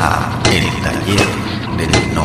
a El Taller del No.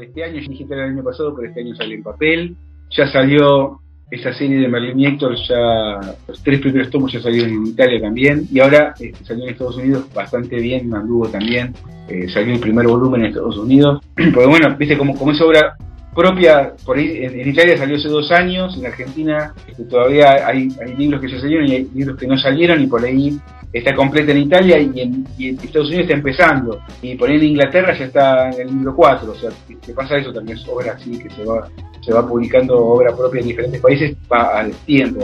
Este año, que era el año pasado, pero este año salió en papel. Ya salió esa serie de Merlin y Héctor, ya los tres primeros tomos ya salieron en Italia también. Y ahora este, salió en Estados Unidos bastante bien, anduvo también. Eh, salió el primer volumen en Estados Unidos. Porque bueno, viste, como, como es obra propia, por ahí en, Italia salió hace dos años, en Argentina este, todavía hay, hay, libros que ya salieron y hay libros que no salieron y por ahí está completa en Italia y en, Estados Unidos está empezando. Y por ahí en Inglaterra ya está en el libro 4, o sea, que pasa eso también, es obra así que se va se va publicando obra propia en diferentes países va al tiempo.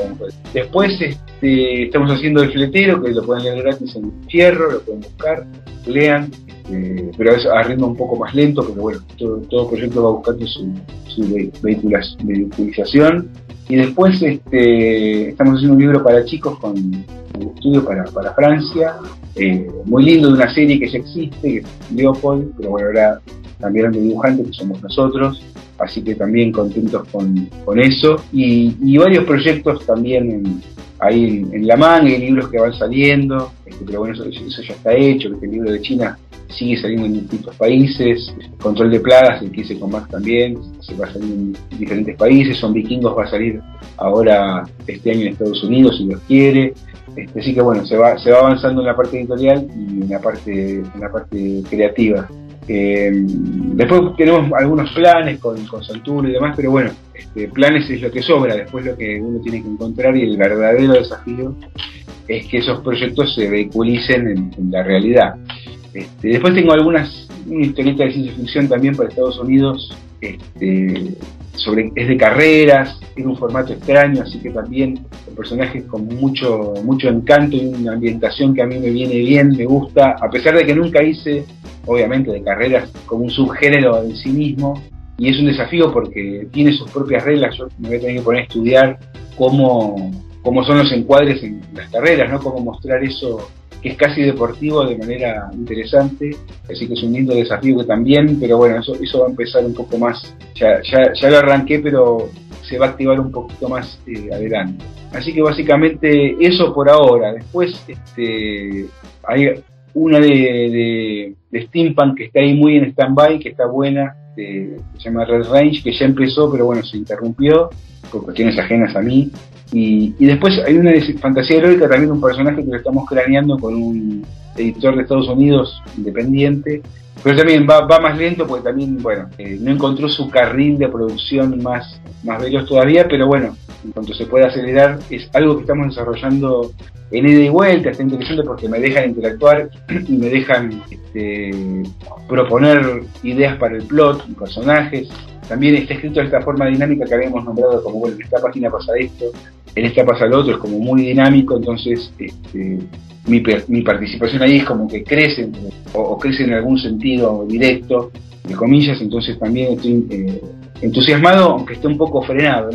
Después este, estamos haciendo el fletero, que lo pueden leer gratis en Fierro, lo pueden buscar, lean, eh, pero es a ritmo un poco más lento, pero bueno, todo, proyecto va buscando su, su vehiculización. Y después este, estamos haciendo un libro para chicos con un estudio para, para Francia, eh, muy lindo de una serie que ya existe, que es Leopold, pero bueno, ahora cambiaron de dibujante, que somos nosotros, así que también contentos con, con eso. Y, varios proyectos también en, ahí en, la manga, hay libros que van saliendo, este, pero bueno, eso, eso, ya está hecho, el libro de China sigue saliendo en distintos países, Control de Plagas, el que hice con Max también, se va a salir en diferentes países, Son Vikingos va a salir ahora este año en Estados Unidos, si Dios quiere, este, así que bueno, se va, se va avanzando en la parte editorial y en la parte, en la parte creativa. Eh, después tenemos algunos planes con, con y demás, pero bueno, este, planes es lo que sobra, después lo que uno tiene que encontrar y el verdadero desafío es que esos proyectos se vehiculicen en, la realidad. Este, después tengo algunas, una historieta de ciencia ficción también para Estados Unidos, este, sobre, es de carreras, tiene un formato extraño, así que también el personaje con mucho, mucho encanto y una ambientación que a mí me viene bien, me gusta, a pesar de que nunca hice obviamente de carreras como un subgénero en sí mismo, y es un desafío porque tiene sus propias reglas, yo me voy a tener que poner a estudiar cómo, cómo son los encuadres en las carreras, ¿no? cómo mostrar eso que es casi deportivo de manera interesante, así que es un lindo desafío que también, pero bueno, eso, eso va a empezar un poco más, ya, ya, ya lo arranqué, pero se va a activar un poquito más eh, adelante. Así que básicamente eso por ahora. Después este, hay una de, Steampunk que está ahí muy en stand-by, que está buena, se llama Red Range, que ya empezó, pero bueno, se interrumpió por cuestiones ajenas a mí. Y, después hay una fantasía heroica, también un personaje que lo estamos craneando con un editor de Estados Unidos independiente, pero también va, más lento porque también, bueno, eh, no encontró su carril de producción más, más veloz todavía, pero bueno, en cuanto se pueda acelerar, es algo que estamos desarrollando en ida y vuelta, está interesante porque me dejan interactuar y me dejan este, proponer ideas para el plot y personajes. También está escrito de esta forma dinámica que habíamos nombrado como, bueno, en esta página pasa esto, en esta pasa lo otro, es como muy dinámico, entonces este, mi, participación ahí es como que crece, o, crece en algún sentido directo, de comillas, entonces también estoy eh, entusiasmado, aunque esté un poco frenado.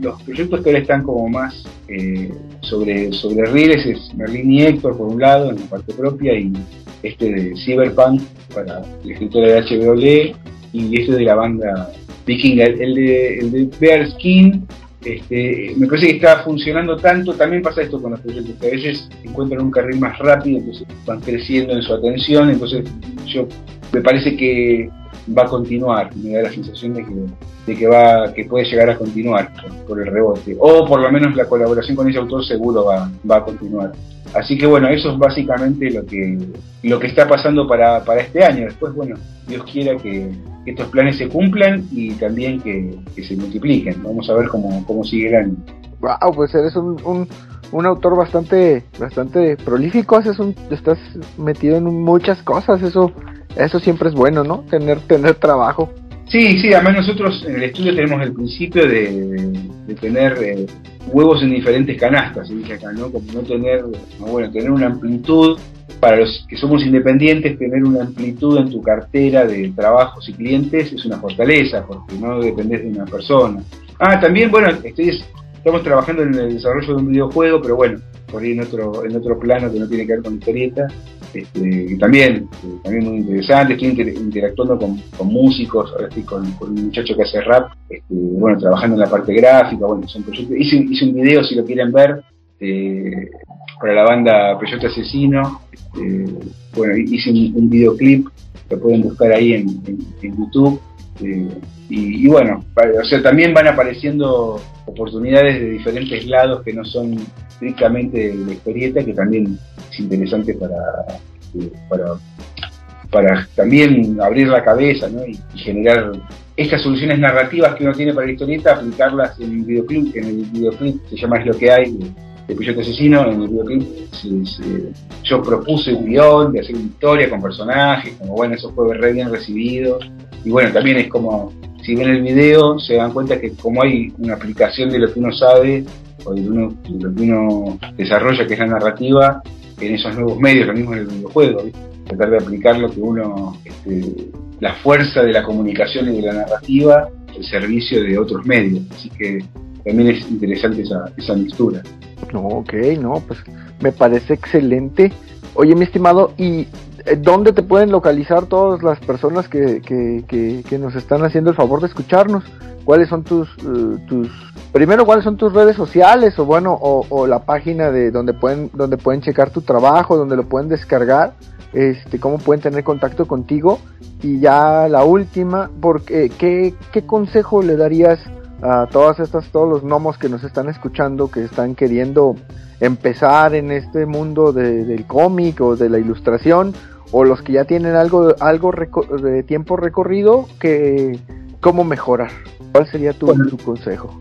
los proyectos que ahora están como más eh, sobre, sobre Riles es Merlin y Héctor, por un lado, en la parte propia, y este de Cyberpunk para la escritora de HBO y este de la banda Viking. El, de, el de Bear Skin, este, me parece que está funcionando tanto. También pasa esto con los proyectos, que a veces encuentran un carril más rápido, entonces van creciendo en su atención. Entonces, yo me parece que va a continuar, me da la sensación de que, de que va que puede llegar a continuar por, el rebote, o por lo menos la colaboración con ese autor seguro va, va a continuar. Así que bueno, eso es básicamente lo que, lo que está pasando para, para este año. Después, bueno, Dios quiera que, estos planes se cumplan y también que, se multipliquen. Vamos a ver cómo, cómo sigue el año. Wow, pues eres un, un, autor bastante, bastante prolífico, haces estás metido en muchas cosas, eso eso siempre es bueno, ¿no? Tener, tener trabajo. Sí, sí, además nosotros en el estudio tenemos el principio de, tener eh, huevos en diferentes canastas, se dice acá, ¿no? Como no tener, bueno, tener una amplitud, para los que somos independientes, tener una amplitud en tu cartera de trabajos y clientes es una fortaleza, porque no dependes de una persona. Ah, también, bueno, estoy, estamos trabajando en el desarrollo de un videojuego, pero bueno, por ahí en otro, en otro plano que no tiene que ver con historieta, este, también, eh, también muy interesante, estoy interactuando con, músicos, ahora estoy con, un muchacho que hace rap, este, bueno, trabajando en la parte gráfica, bueno, son proyectos, hice, hice un video si lo quieren ver, este, para la banda Peyote Asesino. Este, bueno, hice un, videoclip, lo pueden buscar ahí en, YouTube. Este, y, bueno, o sea, también van apareciendo oportunidades de diferentes lados que no son estrictamente de historieta, que también es interesante para, para, para también abrir la cabeza y, generar estas soluciones narrativas que uno tiene para la historieta, aplicarlas en el videoclip, en el videoclip se llama Es lo que hay, de, de Asesino, en el videoclip yo propuse un guion de hacer una historia con personajes, como bueno, eso fue re bien recibido, y bueno, también es como, si ven el video, se dan cuenta que como hay una aplicación de lo que uno sabe, o lo que uno desarrolla, que es la narrativa, en esos nuevos medios, lo mismo en el videojuego, tratar de aplicar lo que uno, este, la fuerza de la comunicación y de la narrativa al servicio de otros medios. Así que también es interesante esa, esa mixtura. No, ok, no, pues me parece excelente. Oye, mi estimado, ¿y eh, dónde te pueden localizar todas las personas que, que, que, nos están haciendo el favor de escucharnos? ¿Cuáles son tus, eh, tus primero cuáles son tus redes sociales o bueno o, la página de donde pueden donde pueden checar tu trabajo, donde lo pueden descargar? este, cómo pueden tener contacto contigo. Y ya la última, porque, ¿qué, ¿qué consejo le darías a todas estas, todos los gnomos que nos están escuchando, que están queriendo empezar en este mundo del cómic o de la ilustración, o los que ya tienen algo, algo de tiempo recorrido, que cómo mejorar? ¿Cuál sería tu, tu consejo?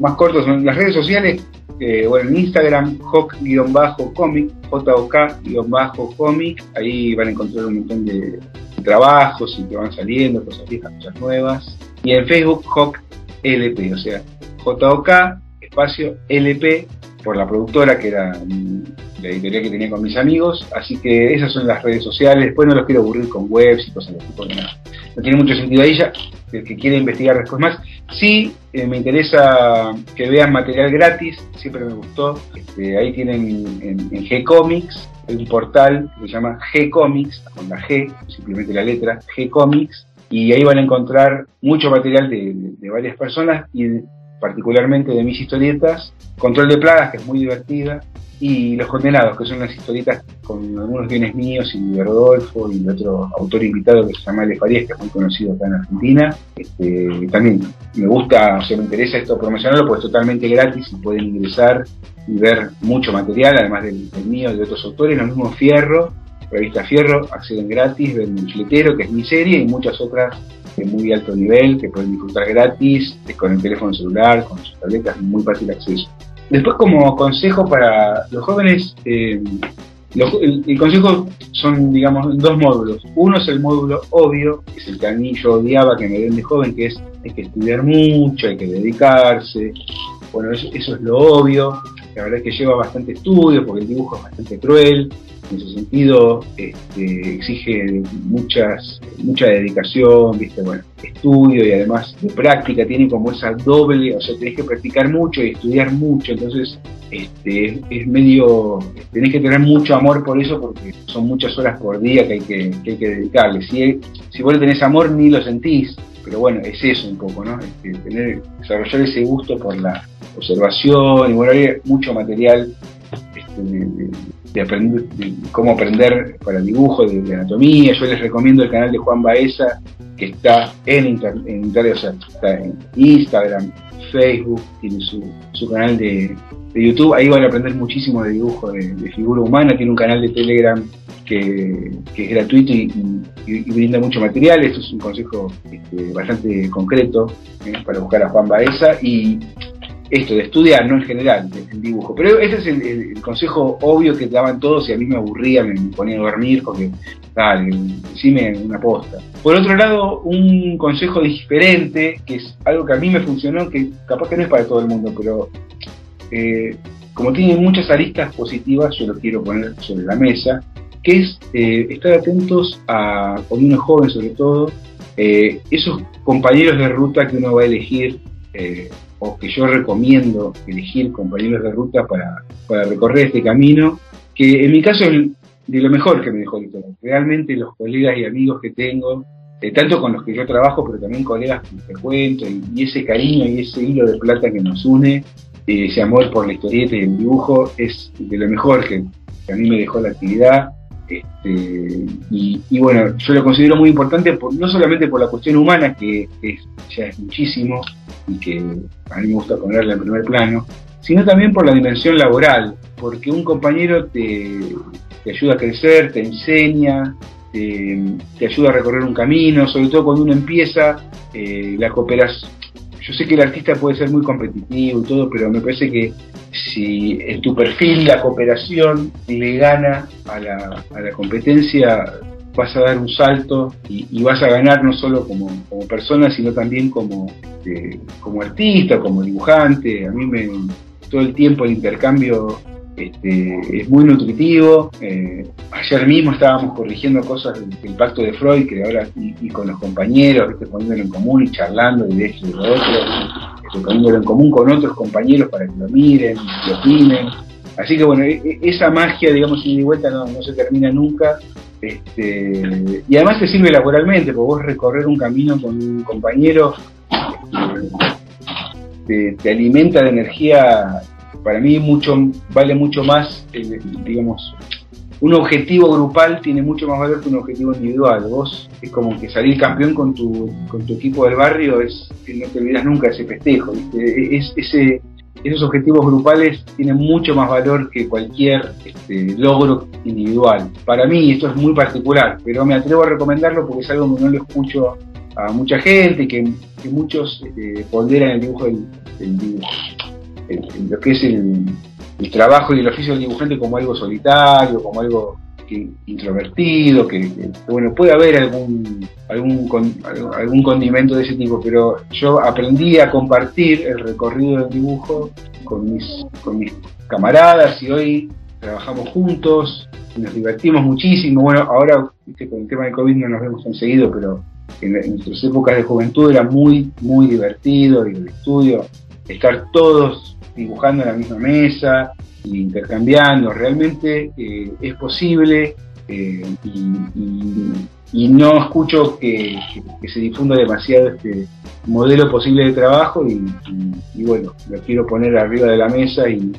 Más corto son las redes sociales, eh, bueno, en Instagram, hoc-comic, J-O-K-comic, ahí van a encontrar un montón de trabajos y que van saliendo, cosas viejas, cosas nuevas. Y en Facebook, Hoc LP, o sea, J-O-K, espacio LP, por la productora que era la editorial que tenía con mis amigos, así que esas son las redes sociales, después no los quiero aburrir con webs y cosas de tipo, no, no tiene mucho sentido ahí ya, el que quiere investigar después más. Sí, eh, me interesa que vean material gratis, siempre me gustó. Este, ahí tienen en, G-Comics, un portal que se llama G-Comics, con la G, simplemente la letra, G-Comics, y ahí van a encontrar mucho material de, de varias personas y particularmente de mis historietas, Control de Plagas, que es muy divertida, y Los Condenados, que son unas historietas con algunos bienes míos y de Rodolfo y de otro autor invitado que se llama Ale Farías, que es muy conocido acá en Argentina. Este, también me gusta, o sea, me interesa esto promocionarlo, pues es totalmente gratis y pueden ingresar y ver mucho material, además del, mío y de otros autores, lo mismo Fierro, revista Fierro, acceden gratis, ven el fletero, que es mi serie, y muchas otras de muy alto nivel que pueden disfrutar gratis, con el teléfono celular, con sus tabletas, muy fácil acceso. Después, como consejo para los jóvenes, eh, el, consejo son, digamos, dos módulos. Uno es el módulo obvio, que es el que a mí yo odiaba que me den de joven, que es hay que estudiar mucho, hay que dedicarse. Bueno, eso, eso es lo obvio. La verdad es que lleva bastante estudio porque el dibujo es bastante cruel en ese sentido este, exige muchas, mucha dedicación, ¿viste? Bueno, estudio y además de práctica, tiene como esa doble, o sea, tenés que practicar mucho y estudiar mucho, entonces este, es medio, tenés que tener mucho amor por eso porque son muchas horas por día que hay que, que, hay que dedicarle. Si, si vos le tenés amor ni lo sentís, pero bueno, es eso un poco, ¿no? Este, tener, desarrollar ese gusto por la observación y bueno, hay mucho material aprender, cómo aprender para dibujo, de, anatomía. Yo les recomiendo el canal de Juan Baeza, que está en, internet, o sea, está en Instagram, Facebook, tiene su, su canal de, YouTube. Ahí van a aprender muchísimo de dibujo de, figura humana. Tiene un canal de Telegram que, es gratuito y, brinda mucho material. Esto es un consejo este, bastante concreto eh, para buscar a Juan Baeza. Y esto de estudiar, no en general, el dibujo. Pero ese es el, consejo obvio que daban todos y a mí me aburría, me ponía a dormir porque, dale, decime una posta. Por otro lado, un consejo diferente, que es algo que a mí me funcionó, que capaz que no es para todo el mundo, pero eh, como tiene muchas aristas positivas, yo lo quiero poner sobre la mesa, que es eh, estar atentos a, cuando uno joven sobre todo, eh, esos compañeros de ruta que uno va a elegir o que yo recomiendo elegir compañeros de ruta para, recorrer este camino, que en mi caso es de lo mejor que me dejó el Realmente los colegas y amigos que tengo, eh, tanto con los que yo trabajo, pero también colegas que te cuento, y, ese cariño y ese hilo de plata que nos une, ese amor por la historieta y el dibujo es de lo mejor que, a mí me dejó la actividad. Este, y, bueno, yo lo considero muy importante no solamente por la cuestión humana, que ya es muchísimo y que a mí me gusta ponerla en primer plano, sino también por la dimensión laboral, porque un compañero te, ayuda a crecer, te enseña, te, ayuda a recorrer un camino, sobre todo cuando uno empieza, eh, la cooperación. Yo sé que el artista puede ser muy competitivo y todo, pero me parece que si en tu perfil la cooperación le gana a la, a la competencia, vas a dar un salto y, vas a ganar no solo como, como persona, sino también como, este, como artista, como dibujante. A mí me, todo el tiempo el intercambio este, es muy nutritivo. Eh, ayer mismo estábamos corrigiendo cosas del, pacto de Freud, que ahora y, con los compañeros, poniéndolo en común y charlando de esto y de lo otro, este, poniéndolo en común con otros compañeros para que lo miren, lo opinen. Así que bueno, e, e, esa magia, digamos, sin de vuelta no, se termina nunca. Este, y además te sirve laboralmente, porque vos recorrer un camino con un compañero te, alimenta de energía, para mí mucho vale mucho más, eh, digamos, un objetivo grupal tiene mucho más valor que un objetivo individual. Vos es como que salir campeón con tu, con tu equipo del barrio, es no te olvidas nunca ese festejo. Esos objetivos grupales tienen mucho más valor que cualquier este, logro individual. Para mí esto es muy particular, pero me atrevo a recomendarlo porque es algo que no lo escucho a mucha gente, que, que muchos eh, ponderan el dibujo del, lo que es el, trabajo y el oficio del dibujante como algo solitario, como algo introvertido, que, bueno, puede haber algún, algún, algún condimento de ese tipo, pero yo aprendí a compartir el recorrido del dibujo con mis, con mis camaradas y hoy trabajamos juntos, nos divertimos muchísimo. Bueno, ahora con el tema del COVID no nos vemos tan seguido, pero en, nuestras épocas de juventud era muy, muy divertido y el estudio, estar todos dibujando en la misma mesa intercambiando, realmente eh, es posible eh, y, no escucho que, se difunda demasiado este modelo posible de trabajo y, bueno, lo quiero poner arriba de la mesa y,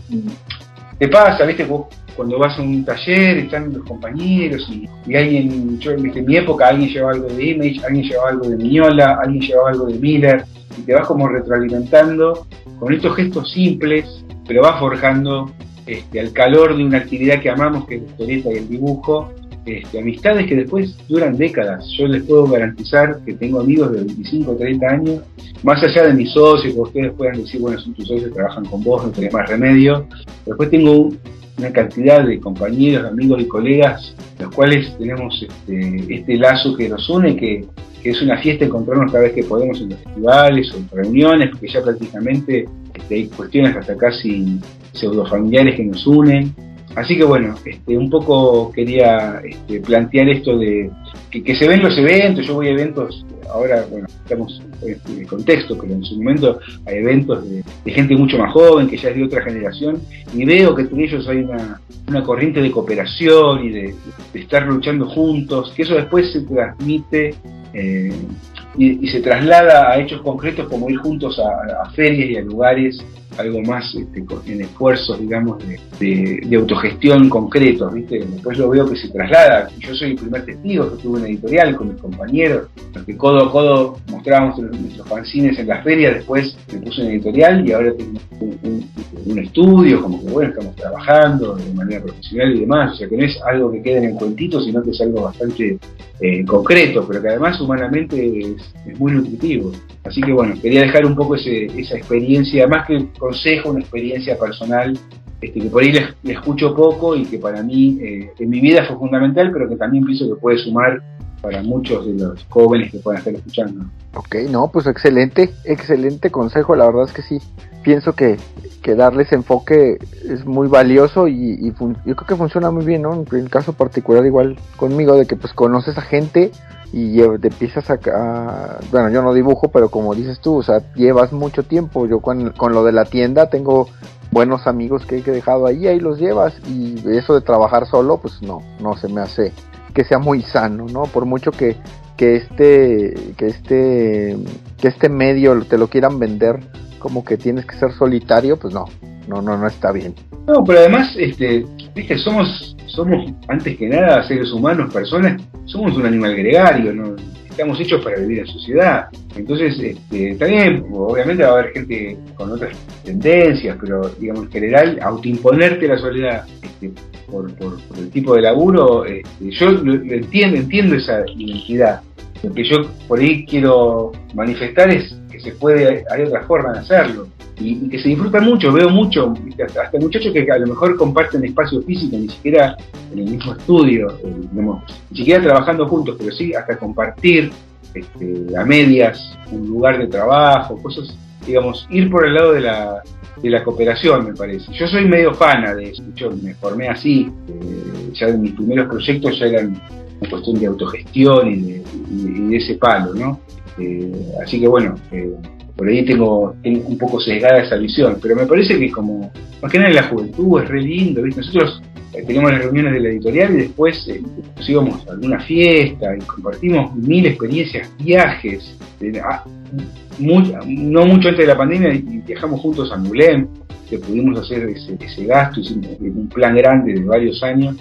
te pasa, viste, vos cuando vas a un taller, están los compañeros y, alguien, yo en mi época alguien llevaba algo de Image, alguien llevaba algo de Miñola, alguien llevaba algo de Miller, y te vas como retroalimentando con estos gestos simples, pero vas forjando este, al calor de una actividad que amamos, que es la historieta y el dibujo, este, amistades que después duran décadas. Yo les puedo garantizar que tengo amigos de 25 o 30 años, más allá de mis socios, que ustedes puedan decir, bueno, son tus socios, trabajan con vos, no tenés más remedio. Después tengo una cantidad de compañeros, amigos y colegas, los cuales tenemos este, este lazo que nos une, que, es una fiesta encontrarnos cada vez que podemos en los festivales o en reuniones, porque ya prácticamente este, hay cuestiones hasta casi pseudo familiares que nos unen. Así que bueno, este, un poco quería este, plantear esto de que, que se ven los eventos, yo voy a eventos ahora, bueno, estamos en el contexto, pero en su momento hay eventos de, gente mucho más joven, que ya es de otra generación, y veo que entre ellos hay una, corriente de cooperación y de, estar luchando juntos, que eso después se transmite eh, y, se traslada a hechos concretos como ir juntos a, ferias y a lugares algo más este, en esfuerzos, digamos, de, autogestión concretos, ¿viste? Después lo veo que se traslada. Yo soy el primer testigo, que tuve una editorial con mis compañeros, que codo a codo mostrábamos nuestros fanzines en las ferias, después me puse en editorial y ahora tengo un, estudio, como que bueno, estamos trabajando de manera profesional y demás, o sea que no es algo que quede en el cuentito, sino que es algo bastante eh, concreto, pero que además humanamente es, muy nutritivo. Así que bueno, quería dejar un poco esa experiencia, más que consejo, una experiencia personal, este, que por ahí le, escucho poco y que para mí eh, en mi vida fue fundamental, pero que también pienso que puede sumar para muchos de los jóvenes que puedan estar escuchando. Ok, no, pues excelente, excelente consejo, la verdad es que sí, pienso que, que darles enfoque es muy valioso y, yo creo que funciona muy bien, ¿no? En el caso particular igual conmigo, de que pues conoces a gente y te empiezas a, bueno, yo no dibujo, pero como dices tú, o sea, llevas mucho tiempo, yo con, con lo de la tienda tengo buenos amigos que he dejado ahí, ahí los llevas y eso de trabajar solo, pues no, no se me hace que sea muy sano, ¿no? Por mucho que, que este, que este, que este medio te lo quieran vender como que tienes que ser solitario, pues no, no, no, no está bien. No, pero además, este, viste, somos, somos antes que nada seres humanos, personas, somos un animal gregario, ¿no? Estamos hechos para vivir en sociedad. Entonces, este, también, obviamente va a haber gente con otras tendencias, pero digamos, en general, autoimponerte la soledad este, por, el tipo de laburo, este, yo entiendo, entiendo esa identidad. Lo que yo por ahí quiero manifestar es que se puede, hay otra forma de hacerlo. Y, que se disfruta mucho, veo mucho, hasta muchachos que a lo mejor comparten espacio físico, ni siquiera en el mismo estudio, eh, ni siquiera trabajando juntos, pero sí hasta compartir este, a medias un lugar de trabajo, cosas, digamos, ir por el lado de la, de la cooperación, me parece. Yo soy medio fana de eso, yo me formé así, eh, ya mis primeros proyectos ya eran una cuestión de autogestión y de, ese palo, ¿no? Eh, así que bueno, eh, por ahí tengo, un poco sesgada esa visión, pero me parece que como, más que nada en la juventud es re lindo. Nosotros eh, teníamos las reuniones de la editorial y después eh, íbamos a alguna fiesta y compartimos mil experiencias, viajes, ah, no mucho antes de la pandemia y viajamos juntos a Mulem, que pudimos hacer ese, gasto, hicimos un plan grande de varios años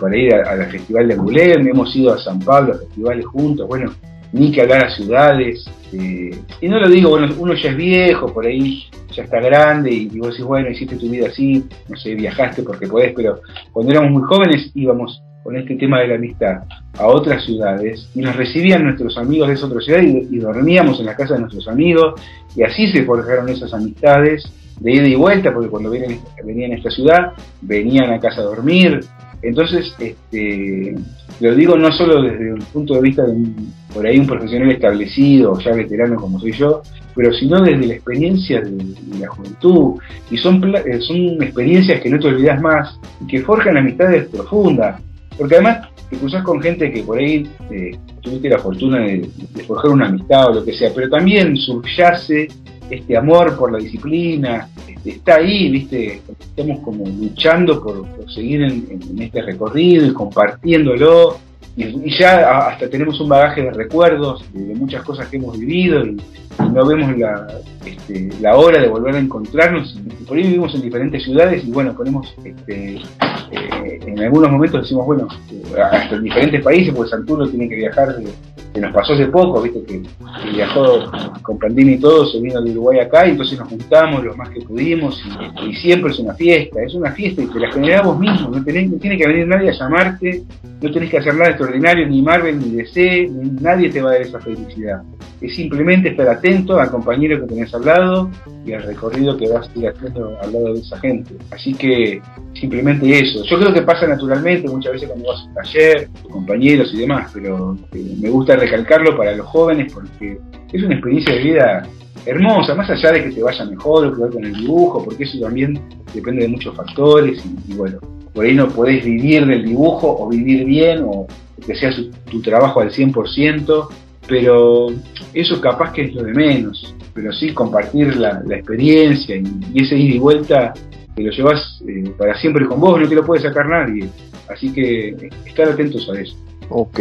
para ir al Festival de Mulem, hemos ido a San Pablo a festivales juntos, bueno, ni que hablar a ciudades. Eh, y no lo digo, bueno, uno ya es viejo, por ahí ya está grande y, vos decís, bueno, hiciste tu vida así, no sé, viajaste porque podés, pero cuando éramos muy jóvenes íbamos con este tema de la amistad a otras ciudades y nos recibían nuestros amigos de esa otra ciudad y, dormíamos en la casa de nuestros amigos y así se forjaron esas amistades de ida y vuelta porque cuando venían, venían a esta ciudad venían a casa a dormir. Entonces este, lo digo no solo desde el punto de vista de un, por ahí un profesional establecido, ya veterano como soy yo, pero sino desde la experiencia de, la juventud. Y son, eh, son experiencias que no te olvidas más y que forjan amistades profundas. Porque además te cruzas con gente que por ahí eh, tuviste la fortuna de, forjar una amistad o lo que sea, pero también subyace este amor por la disciplina, este, está ahí, viste, estamos como luchando por, seguir en, este recorrido y compartiéndolo. Y, ya hasta tenemos un bagaje de recuerdos de, muchas cosas que hemos vivido y, no vemos la, este, la hora de volver a encontrarnos. por ahí vivimos en diferentes ciudades y bueno, ponemos este, eh, en algunos momentos decimos, bueno, eh, hasta en diferentes países, porque Santurno tiene que viajar que nos pasó hace poco, viste que, viajó con pandemia y todo, se vino de Uruguay acá y entonces nos juntamos lo más que pudimos y, siempre es una fiesta, es una fiesta y te la generás vos mismo, no, tenés, no tiene que venir nadie a llamarte, no tenés que hacer nada extraordinario, ni Marvel, ni DC, nadie te va a dar esa felicidad. Es simplemente al compañero que tenés al lado y al recorrido que vas a ir haciendo al lado de esa gente. Así que simplemente eso. Yo creo que pasa naturalmente muchas veces cuando vas a un taller, compañeros y demás, pero eh, me gusta recalcarlo para los jóvenes porque es una experiencia de vida hermosa, más allá de que te vaya mejor o que vaya con el dibujo, porque eso también depende de muchos factores y, bueno, por ahí no podés vivir del dibujo o vivir bien o que sea tu trabajo al 100%, pero eso capaz que es lo de menos, pero sí compartir la, experiencia y, ese ida y vuelta que lo llevas eh, para siempre con vos, no te lo puede sacar nadie, así que eh, estar atentos a eso. Ok,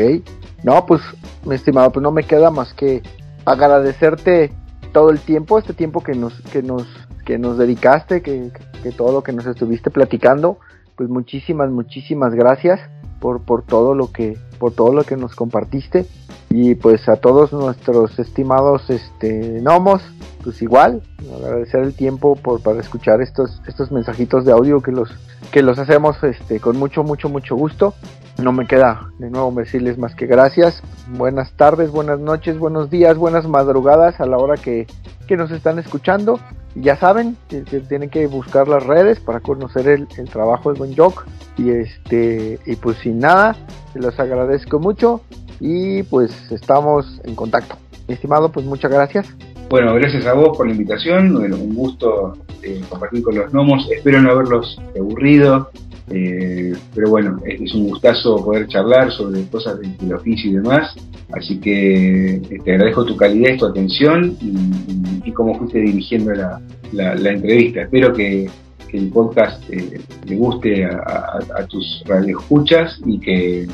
no, pues, mi estimado, pues no me queda más que agradecerte todo el tiempo, este tiempo que nos, que nos, que nos dedicaste, que, que todo lo que nos estuviste platicando, pues muchísimas, muchísimas gracias por, por todo lo que, por todo lo que nos compartiste. Y pues a todos nuestros estimados este gnomos, pues igual, agradecer el tiempo por para escuchar estos, estos mensajitos de audio que los, que los hacemos este con mucho, mucho, mucho gusto. No me queda de nuevo decirles más que gracias. Buenas tardes, buenas noches, buenos días, buenas madrugadas a la hora que, que nos están escuchando. Ya saben que, tienen que buscar las redes para conocer el, trabajo de Buen Jock. Y este, y pues sin nada, se los agradezco mucho y pues estamos en contacto. Estimado, pues muchas gracias. Bueno, gracias a vos por la invitación, un gusto eh, compartir con los gnomos, espero no haberlos aburrido, eh, pero bueno, es, un gustazo poder charlar sobre cosas del, oficio y demás, así que eh, te agradezco tu calidez, tu atención y, cómo fuiste dirigiendo la, entrevista. Espero que, el podcast le guste a, a tus radioescuchas y que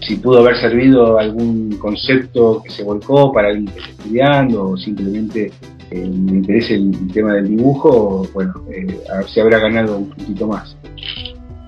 si pudo haber servido algún concepto que se volcó para alguien que está estudiando o simplemente le interese el, tema del dibujo, bueno, a ver si habrá ganado un poquito más.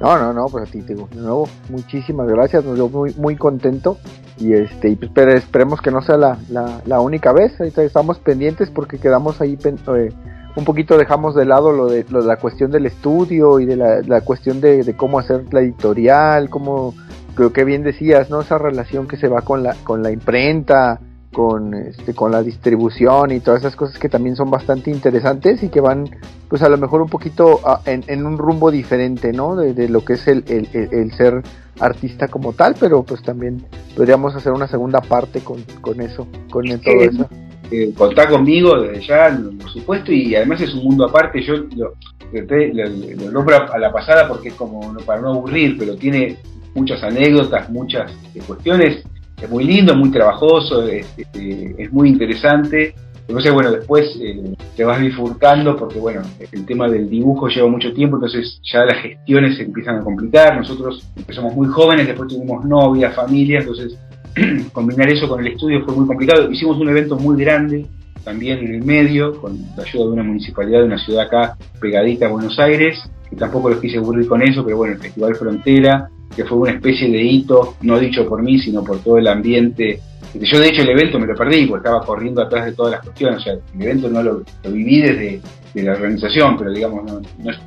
No, no, no, pues a ti, te de nuevo, muchísimas gracias, nos dio muy, muy contento y este y pues, esperemos que no sea la, la, única vez, estamos pendientes porque quedamos ahí eh, un poquito dejamos de lado lo de, lo de la cuestión del estudio y de la, la cuestión de, de, cómo hacer la editorial, cómo creo que bien decías, ¿no? Esa relación que se va con la, con la imprenta, con, este, con la distribución y todas esas cosas que también son bastante interesantes y que van, pues a lo mejor un poquito en, en, un rumbo diferente, ¿no? De, de lo que es el, el, el, ser artista como tal, pero pues también podríamos hacer una segunda parte con, con eso, con todo eso. Eh, contá conmigo desde ya, por supuesto, y además es un mundo aparte. Yo lo, lo, lo, a la pasada porque es como para no aburrir, pero tiene muchas anécdotas, muchas eh, cuestiones. Es muy lindo, muy trabajoso, es, es muy interesante. Entonces, bueno, después eh, te vas bifurcando porque, bueno, el tema del dibujo lleva mucho tiempo, entonces ya las gestiones se empiezan a complicar. Nosotros empezamos muy jóvenes, después tuvimos novia, familia, entonces combinar eso con el estudio fue muy complicado. Hicimos un evento muy grande también en el medio, con la ayuda de una municipalidad de una ciudad acá pegadita a Buenos Aires, que tampoco los quise aburrir con eso, pero bueno, el Festival Frontera, que fue una especie de hito, no dicho por mí, sino por todo el ambiente. Yo de hecho el evento me lo perdí, porque estaba corriendo atrás de todas las cuestiones, o sea, el evento no lo, viví desde de la organización, pero digamos, no,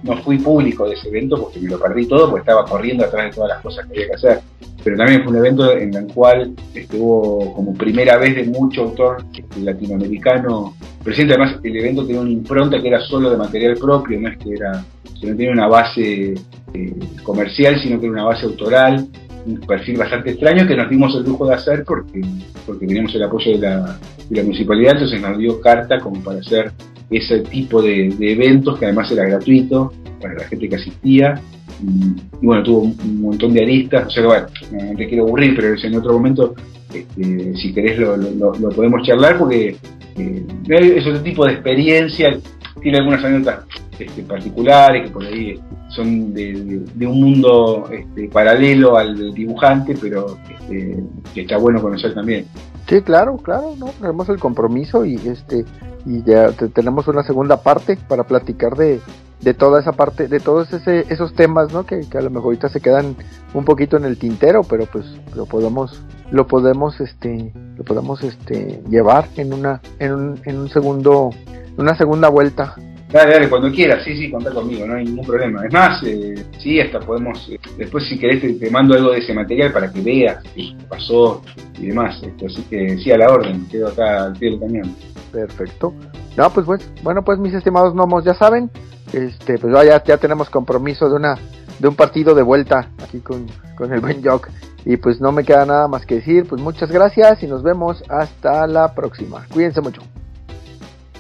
no, fui público de ese evento porque me lo perdí todo, porque estaba corriendo atrás de todas las cosas que había que hacer. Pero también fue un evento en el cual estuvo como primera vez de mucho autor este, latinoamericano presente. Además, el evento tenía una impronta que era solo de material propio, no es que era que no tiene una base eh, comercial, sino que era una base autoral, un perfil bastante extraño que nos dimos el lujo de hacer porque, porque teníamos el apoyo de la, municipalidad, entonces nos dio carta como para hacer ese tipo de, eventos que además era gratuito para la gente que asistía. Y, bueno, tuvo un montón de aristas, o sea que bueno, no te quiero aburrir, pero en otro momento, este, si querés, lo, lo, podemos charlar porque eh, es otro tipo de experiencia, tiene algunas anécdotas este, particulares que por ahí son de, un mundo este, paralelo al dibujante, pero este, que está bueno conocer también. Sí, claro, claro, tenemos el compromiso y este y ya tenemos una segunda parte para platicar de, de toda esa parte, de todos ese, esos temas, ¿no? Que, a lo mejor ahorita se quedan un poquito en el tintero, pero pues lo podemos, lo podemos, este, lo podemos, este, llevar en una, en un, en un segundo, una segunda vuelta Dale, dale, cuando quieras, sí, sí, contá conmigo, no hay ningún problema. Es más, eh, sí, hasta podemos, eh, después si querés te, mando algo de ese material para que veas qué pasó y demás. Esto, así que sí, a la orden, quedo acá al pie del cañón. Perfecto. No, pues, pues bueno, pues mis estimados gnomos, ya saben, este, pues ya, ya tenemos compromiso de una de un partido de vuelta aquí con, con el Ben Jock. Y pues no me queda nada más que decir, pues muchas gracias y nos vemos hasta la próxima. Cuídense mucho.